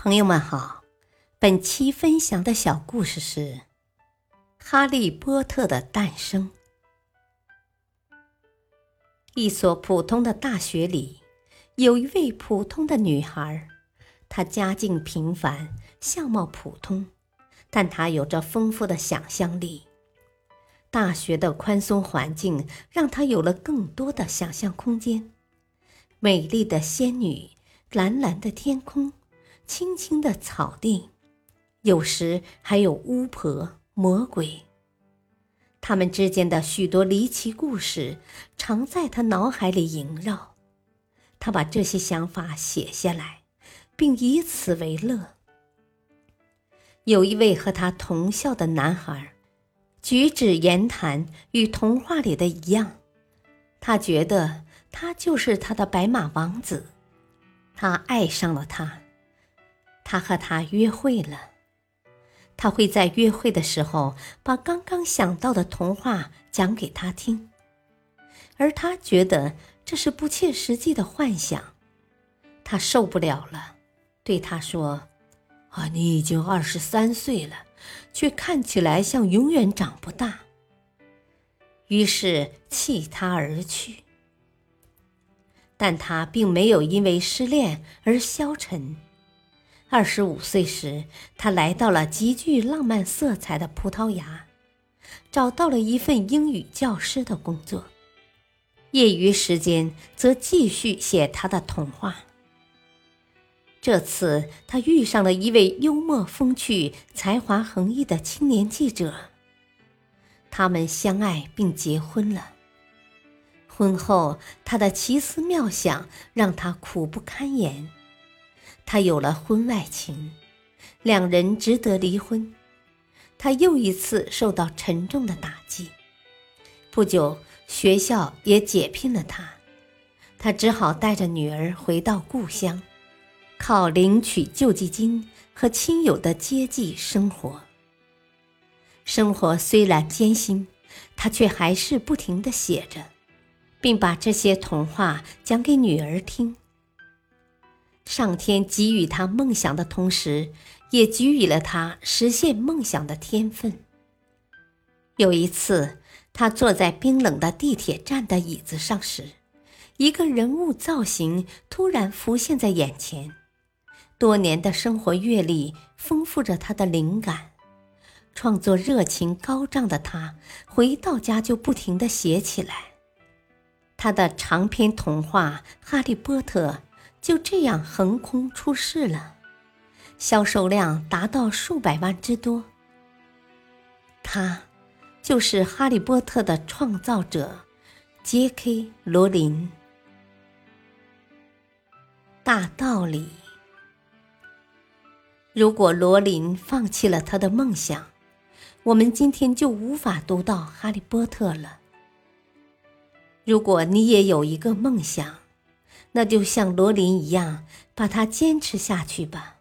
朋友们好，本期分享的小故事是《哈利波特的诞生》。一所普通的大学里，有一位普通的女孩，她家境平凡，相貌普通，但她有着丰富的想象力。大学的宽松环境让她有了更多的想象空间。美丽的仙女，蓝蓝的天空。青青的草地，有时还有巫婆、魔鬼。他们之间的许多离奇故事，常在他脑海里萦绕。他把这些想法写下来，并以此为乐。有一位和他同校的男孩，举止言谈与童话里的一样。他觉得他就是他的白马王子，他爱上了他。他和她约会了，他会在约会的时候把刚刚想到的童话讲给他听，而他觉得这是不切实际的幻想，他受不了了，对他说：“啊，你已经二十三岁了，却看起来像永远长不大。”于是弃他而去，但他并没有因为失恋而消沉。二十五岁时，他来到了极具浪漫色彩的葡萄牙，找到了一份英语教师的工作。业余时间则继续写他的童话。这次，他遇上了一位幽默风趣、才华横溢的青年记者。他们相爱并结婚了。婚后，他的奇思妙想让他苦不堪言。他有了婚外情，两人值得离婚。他又一次受到沉重的打击。不久，学校也解聘了他，他只好带着女儿回到故乡，靠领取救济金和亲友的接济生活。生活虽然艰辛，他却还是不停的写着，并把这些童话讲给女儿听。上天给予他梦想的同时，也给予了他实现梦想的天分。有一次，他坐在冰冷的地铁站的椅子上时，一个人物造型突然浮现在眼前。多年的生活阅历丰富着他的灵感，创作热情高涨的他，回到家就不停地写起来。他的长篇童话《哈利波特》。就这样横空出世了，销售量达到数百万之多。他就是《哈利波特》的创造者，J.K. 罗琳。大道理：如果罗琳放弃了他的梦想，我们今天就无法读到《哈利波特》了。如果你也有一个梦想，那就像罗琳一样，把它坚持下去吧。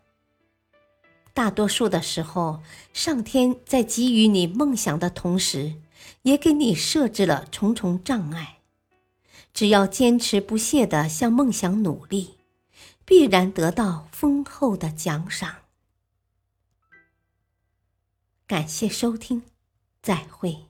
大多数的时候，上天在给予你梦想的同时，也给你设置了重重障碍。只要坚持不懈的向梦想努力，必然得到丰厚的奖赏。感谢收听，再会。